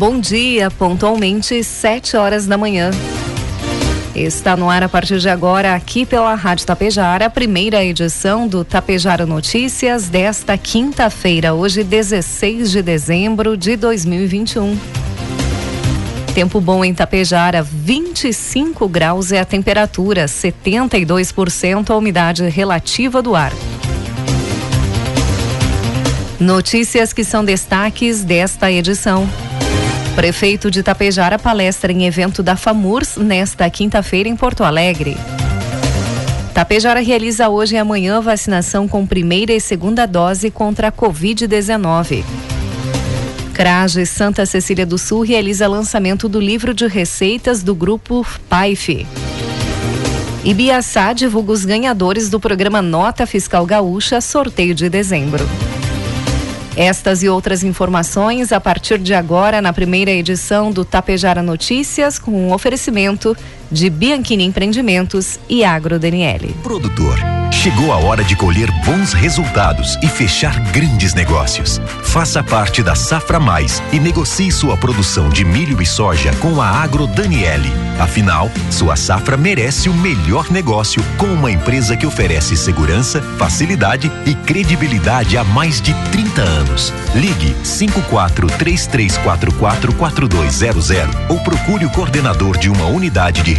Bom dia, pontualmente 7 horas da manhã. Está no ar a partir de agora, aqui pela Rádio Tapejara, a primeira edição do Tapejara Notícias desta quinta-feira, hoje 16 de dezembro de 2021. Tempo bom em Tapejara, 25 graus é a temperatura, 72% a umidade relativa do ar. Notícias que são destaques desta edição. Prefeito de Tapejara palestra em evento da FAMURS nesta quinta-feira em Porto Alegre. Tapejara realiza hoje e amanhã vacinação com primeira e segunda dose contra a Covid-19. Crage Santa Cecília do Sul realiza lançamento do livro de receitas do grupo PAIF. Ibiaçá divulga os ganhadores do programa Nota Fiscal Gaúcha, sorteio de dezembro. Estas e outras informações a partir de agora na primeira edição do Tapejara Notícias com um oferecimento de Bianchini Empreendimentos e Agro Daniele. Produtor Chegou a hora de colher bons resultados e fechar grandes negócios. Faça parte da Safra Mais e negocie sua produção de milho e soja com a Agro Daniele. Afinal, sua safra merece o melhor negócio com uma empresa que oferece segurança, facilidade e credibilidade há mais de 30 anos. Ligue 5433444200 ou procure o coordenador de uma unidade de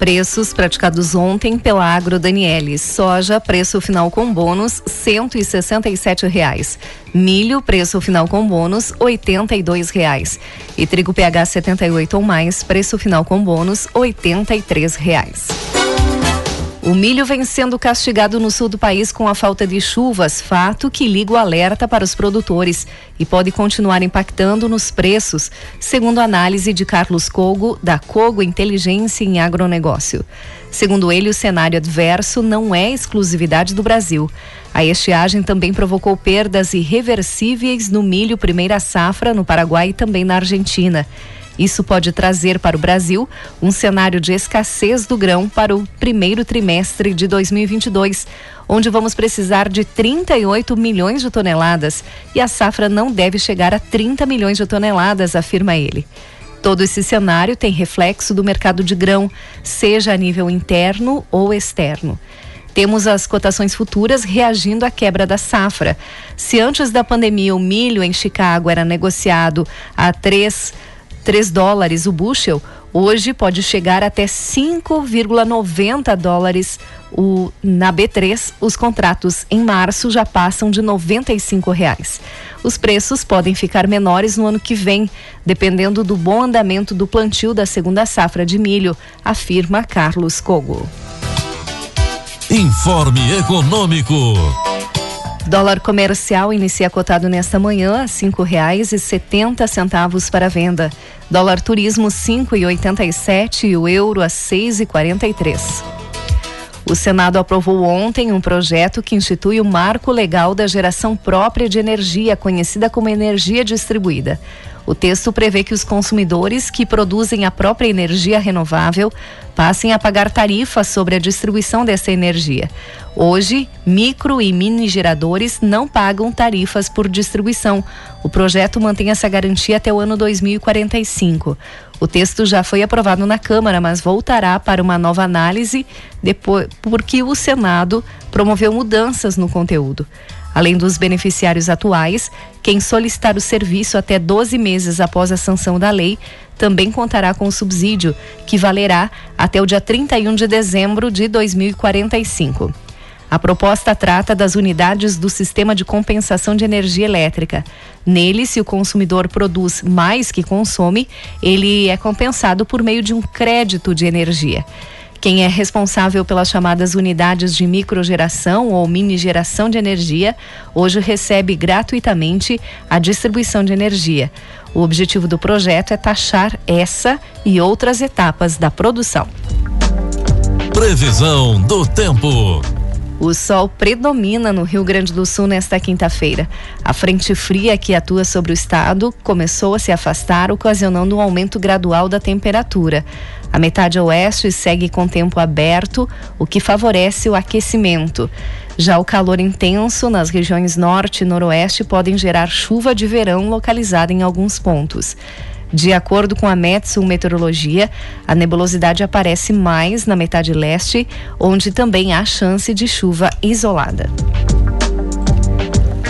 Preços praticados ontem pela Agro Daniele. Soja, preço final com bônus, e sete reais. Milho, preço final com bônus, e dois reais. E trigo PH 78 ou mais, preço final com bônus, três reais. O milho vem sendo castigado no sul do país com a falta de chuvas, fato que liga o alerta para os produtores e pode continuar impactando nos preços, segundo a análise de Carlos Cogo, da Cogo Inteligência em Agronegócio. Segundo ele, o cenário adverso não é exclusividade do Brasil. A estiagem também provocou perdas irreversíveis no milho primeira safra no Paraguai e também na Argentina. Isso pode trazer para o Brasil um cenário de escassez do grão para o primeiro trimestre de 2022, onde vamos precisar de 38 milhões de toneladas e a safra não deve chegar a 30 milhões de toneladas, afirma ele. Todo esse cenário tem reflexo do mercado de grão, seja a nível interno ou externo. Temos as cotações futuras reagindo à quebra da safra. Se antes da pandemia o milho em Chicago era negociado a 3 3 dólares o bushel, hoje pode chegar até 5,90 dólares o, na B3. Os contratos em março já passam de 95 reais. Os preços podem ficar menores no ano que vem, dependendo do bom andamento do plantio da segunda safra de milho, afirma Carlos Cogo. Informe Econômico. Dólar comercial inicia cotado nesta manhã a cinco reais e setenta centavos para venda. Dólar turismo cinco e oitenta e sete e o euro a seis e quarenta e três. O Senado aprovou ontem um projeto que institui o marco legal da geração própria de energia, conhecida como energia distribuída. O texto prevê que os consumidores que produzem a própria energia renovável passem a pagar tarifas sobre a distribuição dessa energia. Hoje, micro e mini geradores não pagam tarifas por distribuição. O projeto mantém essa garantia até o ano 2045. O texto já foi aprovado na Câmara, mas voltará para uma nova análise depois, porque o Senado promoveu mudanças no conteúdo. Além dos beneficiários atuais, quem solicitar o serviço até 12 meses após a sanção da lei também contará com o subsídio, que valerá até o dia 31 de dezembro de 2045. A proposta trata das unidades do sistema de compensação de energia elétrica. Nele, se o consumidor produz mais que consome, ele é compensado por meio de um crédito de energia. Quem é responsável pelas chamadas unidades de microgeração ou mini geração de energia, hoje recebe gratuitamente a distribuição de energia. O objetivo do projeto é taxar essa e outras etapas da produção. Previsão do tempo. O sol predomina no Rio Grande do Sul nesta quinta-feira. A frente fria que atua sobre o estado começou a se afastar, ocasionando um aumento gradual da temperatura. A metade oeste segue com tempo aberto, o que favorece o aquecimento. Já o calor intenso nas regiões norte e noroeste podem gerar chuva de verão localizada em alguns pontos. De acordo com a Metsu Meteorologia, a nebulosidade aparece mais na metade leste, onde também há chance de chuva isolada.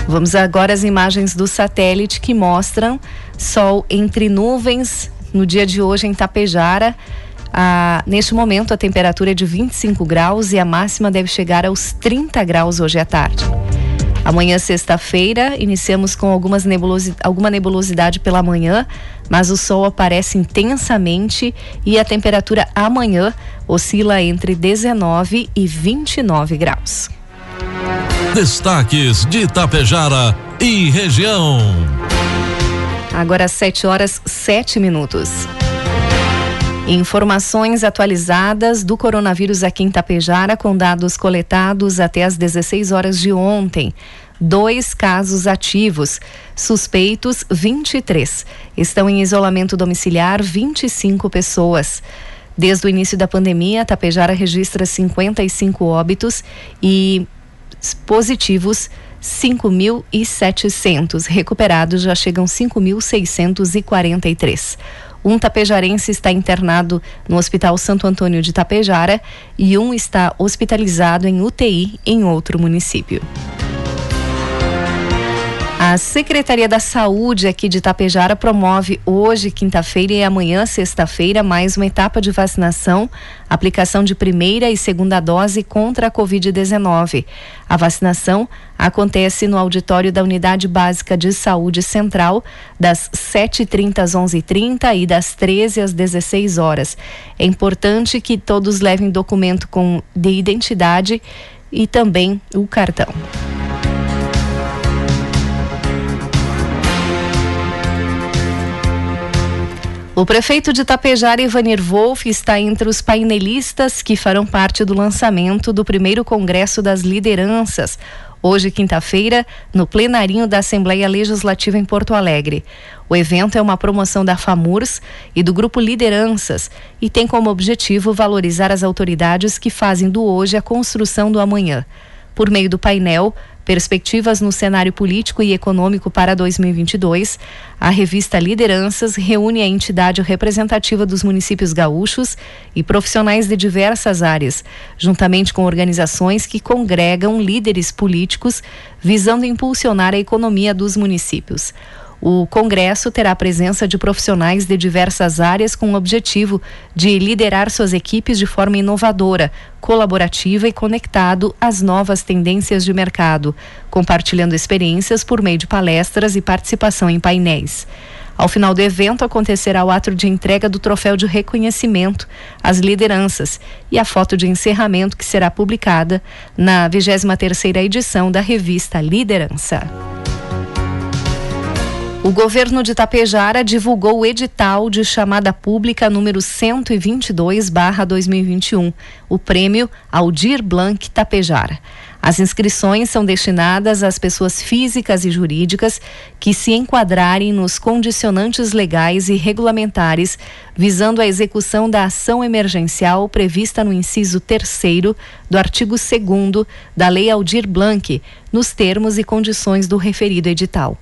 Vamos agora às imagens do satélite que mostram sol entre nuvens no dia de hoje em Tapejara. Ah, neste momento, a temperatura é de 25 graus e a máxima deve chegar aos 30 graus hoje à tarde. Amanhã, sexta-feira, iniciamos com algumas nebulosi alguma nebulosidade pela manhã, mas o sol aparece intensamente e a temperatura amanhã oscila entre 19 e 29 graus. Destaques de Itapejara e região. Agora 7 horas 7 minutos. Informações atualizadas do coronavírus aqui em Tapejara com dados coletados até as 16 horas de ontem. Dois casos ativos, suspeitos 23. Estão em isolamento domiciliar 25 pessoas. Desde o início da pandemia, Tapejara registra 55 óbitos e positivos 5.700. Recuperados já chegam 5.643. Um tapejarense está internado no Hospital Santo Antônio de Tapejara e um está hospitalizado em UTI em outro município. A Secretaria da Saúde aqui de Tapejara promove hoje, quinta-feira e amanhã, sexta-feira, mais uma etapa de vacinação, aplicação de primeira e segunda dose contra a Covid-19. A vacinação acontece no auditório da Unidade Básica de Saúde Central, das 7h30 às 11h30 e das 13 às 16 horas. É importante que todos levem documento com de identidade e também o cartão. O prefeito de Tapejara, Ivanir Wolff, está entre os painelistas que farão parte do lançamento do primeiro Congresso das Lideranças, hoje, quinta-feira, no plenarinho da Assembleia Legislativa em Porto Alegre. O evento é uma promoção da FAMURS e do Grupo Lideranças e tem como objetivo valorizar as autoridades que fazem do hoje a construção do amanhã. Por meio do painel, Perspectivas no cenário político e econômico para 2022, a revista Lideranças reúne a entidade representativa dos municípios gaúchos e profissionais de diversas áreas, juntamente com organizações que congregam líderes políticos visando impulsionar a economia dos municípios. O Congresso terá a presença de profissionais de diversas áreas com o objetivo de liderar suas equipes de forma inovadora, colaborativa e conectado às novas tendências de mercado, compartilhando experiências por meio de palestras e participação em painéis. Ao final do evento acontecerá o ato de entrega do troféu de reconhecimento às lideranças e a foto de encerramento que será publicada na 23 terceira edição da revista Liderança. O governo de Tapejara divulgou o edital de chamada pública número 122/2021, o prêmio Aldir Blanc Tapejara. As inscrições são destinadas às pessoas físicas e jurídicas que se enquadrarem nos condicionantes legais e regulamentares visando a execução da ação emergencial prevista no inciso 3 do artigo 2 da Lei Aldir Blanc, nos termos e condições do referido edital.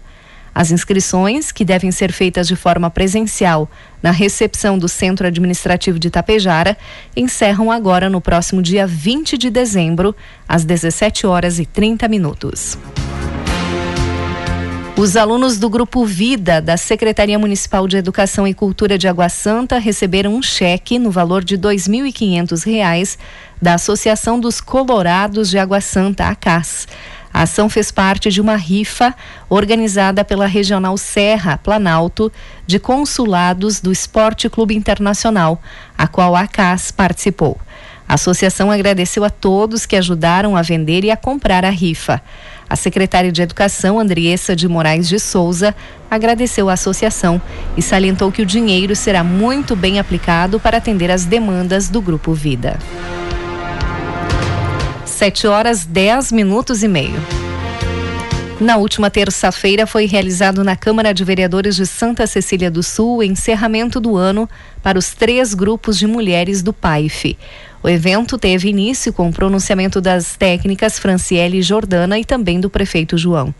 As inscrições, que devem ser feitas de forma presencial na recepção do Centro Administrativo de Tapejara, encerram agora no próximo dia 20 de dezembro, às 17 horas e 30 minutos. Os alunos do Grupo Vida da Secretaria Municipal de Educação e Cultura de Água Santa receberam um cheque no valor de R$ 2.500 da Associação dos Colorados de Água Santa, ACAS. A ação fez parte de uma rifa organizada pela Regional Serra Planalto de Consulados do Esporte Clube Internacional, a qual a CAS participou. A associação agradeceu a todos que ajudaram a vender e a comprar a rifa. A secretária de Educação, Andriessa de Moraes de Souza, agradeceu a associação e salientou que o dinheiro será muito bem aplicado para atender as demandas do Grupo Vida. 7 horas 10 minutos e meio. Na última terça-feira foi realizado na Câmara de Vereadores de Santa Cecília do Sul o encerramento do ano para os três grupos de mulheres do PAIF. O evento teve início com o pronunciamento das técnicas Franciele Jordana e também do prefeito João.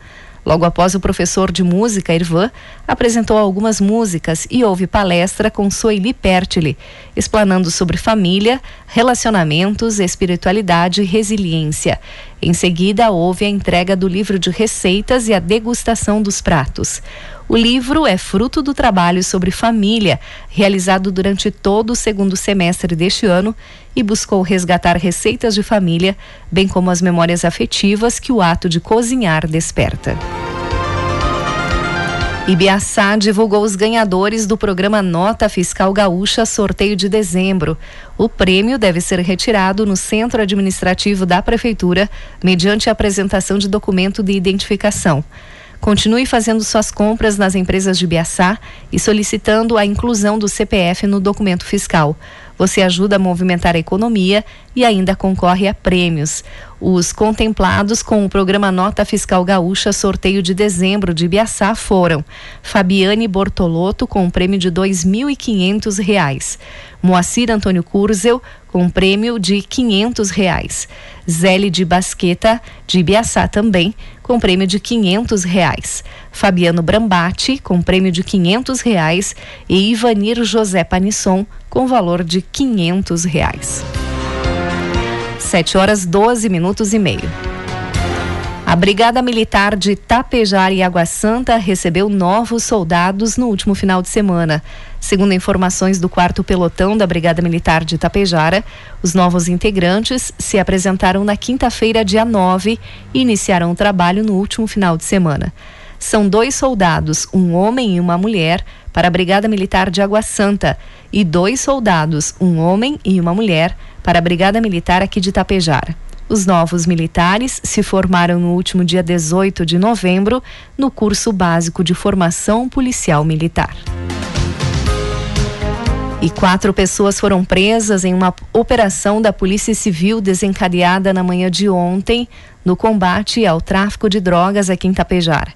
Logo após, o professor de música, Irvan, apresentou algumas músicas e houve palestra com Soili Pertile, explanando sobre família, relacionamentos, espiritualidade e resiliência. Em seguida, houve a entrega do livro de receitas e a degustação dos pratos. O livro é fruto do trabalho sobre família, realizado durante todo o segundo semestre deste ano e buscou resgatar receitas de família, bem como as memórias afetivas que o ato de cozinhar desperta. Ibiaçá divulgou os ganhadores do programa Nota Fiscal Gaúcha Sorteio de Dezembro. O prêmio deve ser retirado no centro administrativo da Prefeitura mediante a apresentação de documento de identificação. Continue fazendo suas compras nas empresas de Biaçá e solicitando a inclusão do CPF no documento fiscal. Você ajuda a movimentar a economia e ainda concorre a prêmios. Os contemplados com o programa Nota Fiscal Gaúcha sorteio de dezembro de Biaçá foram Fabiane Bortolotto com um prêmio de R$ 2.500, Moacir Antônio Curzel com um prêmio de 500 reais, Zélie de Basqueta de Biaçá também com prêmio de quinhentos reais. Fabiano Brambati, com prêmio de quinhentos reais. E Ivanir José Panisson, com valor de quinhentos reais. Sete horas doze minutos e meio. A Brigada Militar de Tapejar e Água Santa recebeu novos soldados no último final de semana. Segundo informações do quarto pelotão da Brigada Militar de Tapejara, os novos integrantes se apresentaram na quinta-feira, dia 9, e iniciaram o trabalho no último final de semana. São dois soldados, um homem e uma mulher, para a Brigada Militar de Água Santa, e dois soldados, um homem e uma mulher, para a Brigada Militar aqui de Tapejara. Os novos militares se formaram no último dia 18 de novembro no curso básico de formação policial militar. E quatro pessoas foram presas em uma operação da Polícia Civil desencadeada na manhã de ontem no combate ao tráfico de drogas aqui em Tapejar.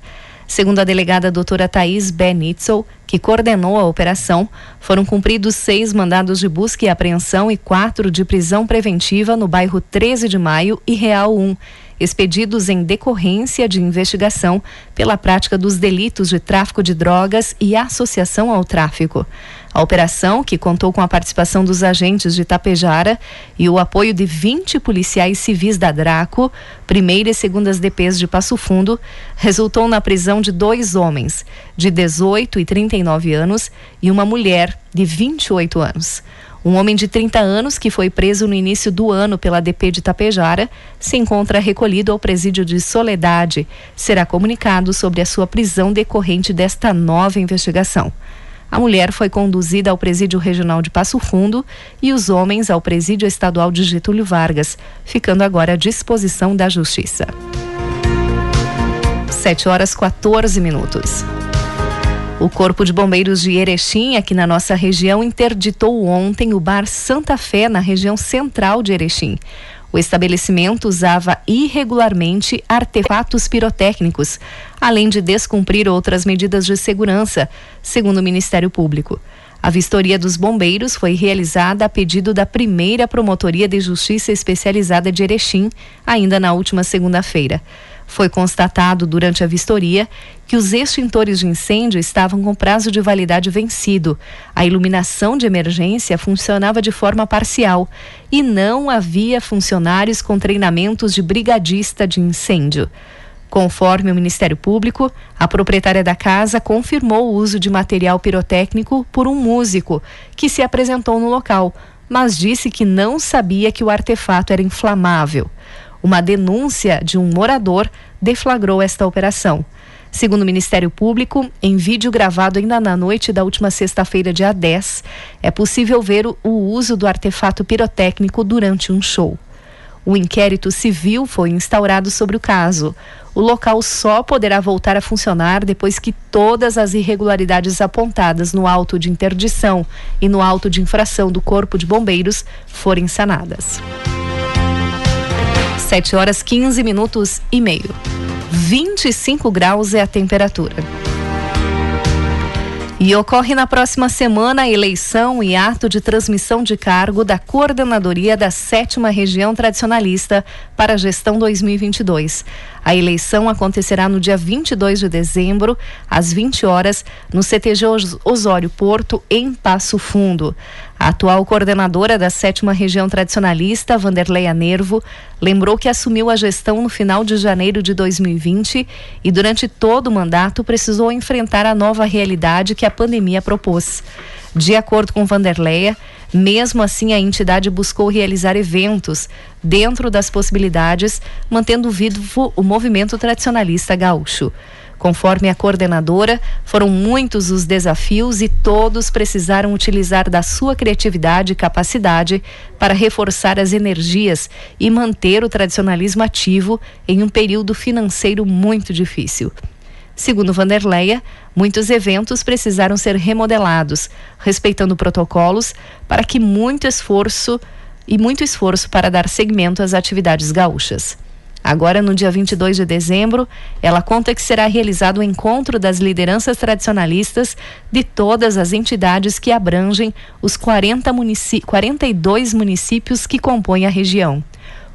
Segundo a delegada doutora Thais Benitzel, que coordenou a operação, foram cumpridos seis mandados de busca e apreensão e quatro de prisão preventiva no bairro 13 de Maio e Real 1, expedidos em decorrência de investigação pela prática dos delitos de tráfico de drogas e associação ao tráfico. A operação, que contou com a participação dos agentes de Tapejara e o apoio de 20 policiais civis da Draco, primeira e segundas DPs de Passo Fundo, resultou na prisão de dois homens, de 18 e 39 anos, e uma mulher, de 28 anos. Um homem de 30 anos, que foi preso no início do ano pela DP de Tapejara, se encontra recolhido ao presídio de Soledade. Será comunicado sobre a sua prisão decorrente desta nova investigação. A mulher foi conduzida ao Presídio Regional de Passo Fundo e os homens ao Presídio Estadual de Getúlio Vargas, ficando agora à disposição da Justiça. 7 horas 14 minutos. O Corpo de Bombeiros de Erechim, aqui na nossa região, interditou ontem o bar Santa Fé, na região central de Erechim. O estabelecimento usava irregularmente artefatos pirotécnicos, além de descumprir outras medidas de segurança, segundo o Ministério Público. A vistoria dos bombeiros foi realizada a pedido da primeira Promotoria de Justiça Especializada de Erechim, ainda na última segunda-feira. Foi constatado durante a vistoria que os extintores de incêndio estavam com prazo de validade vencido. A iluminação de emergência funcionava de forma parcial e não havia funcionários com treinamentos de brigadista de incêndio. Conforme o Ministério Público, a proprietária da casa confirmou o uso de material pirotécnico por um músico que se apresentou no local, mas disse que não sabia que o artefato era inflamável. Uma denúncia de um morador deflagrou esta operação. Segundo o Ministério Público, em vídeo gravado ainda na noite da última sexta-feira, dia 10, é possível ver o uso do artefato pirotécnico durante um show. O inquérito civil foi instaurado sobre o caso. O local só poderá voltar a funcionar depois que todas as irregularidades apontadas no auto de interdição e no auto de infração do Corpo de Bombeiros forem sanadas. 7 horas 15 minutos e meio. 25 graus é a temperatura. E ocorre na próxima semana a eleição e ato de transmissão de cargo da coordenadoria da sétima região tradicionalista para a gestão 2022. A eleição acontecerá no dia 22 de dezembro, às 20 horas, no CTG Osório Porto, em Passo Fundo. A atual coordenadora da sétima região tradicionalista, Vanderleia Nervo, lembrou que assumiu a gestão no final de janeiro de 2020 e durante todo o mandato precisou enfrentar a nova realidade que a pandemia propôs. De acordo com Vanderleia, mesmo assim a entidade buscou realizar eventos dentro das possibilidades, mantendo vivo o movimento tradicionalista gaúcho. Conforme a coordenadora, foram muitos os desafios e todos precisaram utilizar da sua criatividade e capacidade para reforçar as energias e manter o tradicionalismo ativo em um período financeiro muito difícil. Segundo Vanderleia, muitos eventos precisaram ser remodelados, respeitando protocolos para que muito esforço e muito esforço para dar seguimento às atividades gaúchas. Agora, no dia 22 de dezembro, ela conta que será realizado o encontro das lideranças tradicionalistas de todas as entidades que abrangem os 40 munici 42 municípios que compõem a região.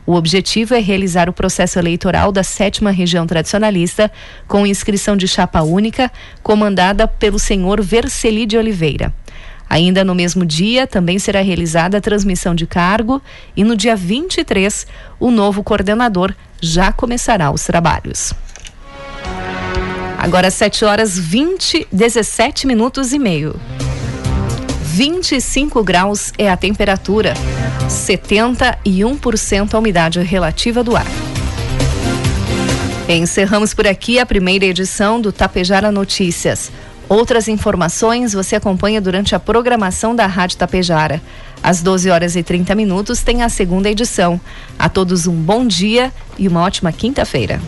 O objetivo é realizar o processo eleitoral da sétima região tradicionalista, com inscrição de chapa única, comandada pelo senhor Verceli de Oliveira. Ainda no mesmo dia, também será realizada a transmissão de cargo e no dia 23, o novo coordenador já começará os trabalhos. Agora 7 horas 20, 17 minutos e meio. 25 graus é a temperatura, 71% a umidade relativa do ar. Encerramos por aqui a primeira edição do Tapejara Notícias. Outras informações você acompanha durante a programação da Rádio Tapejara. Às 12 horas e 30 minutos tem a segunda edição. A todos um bom dia e uma ótima quinta-feira.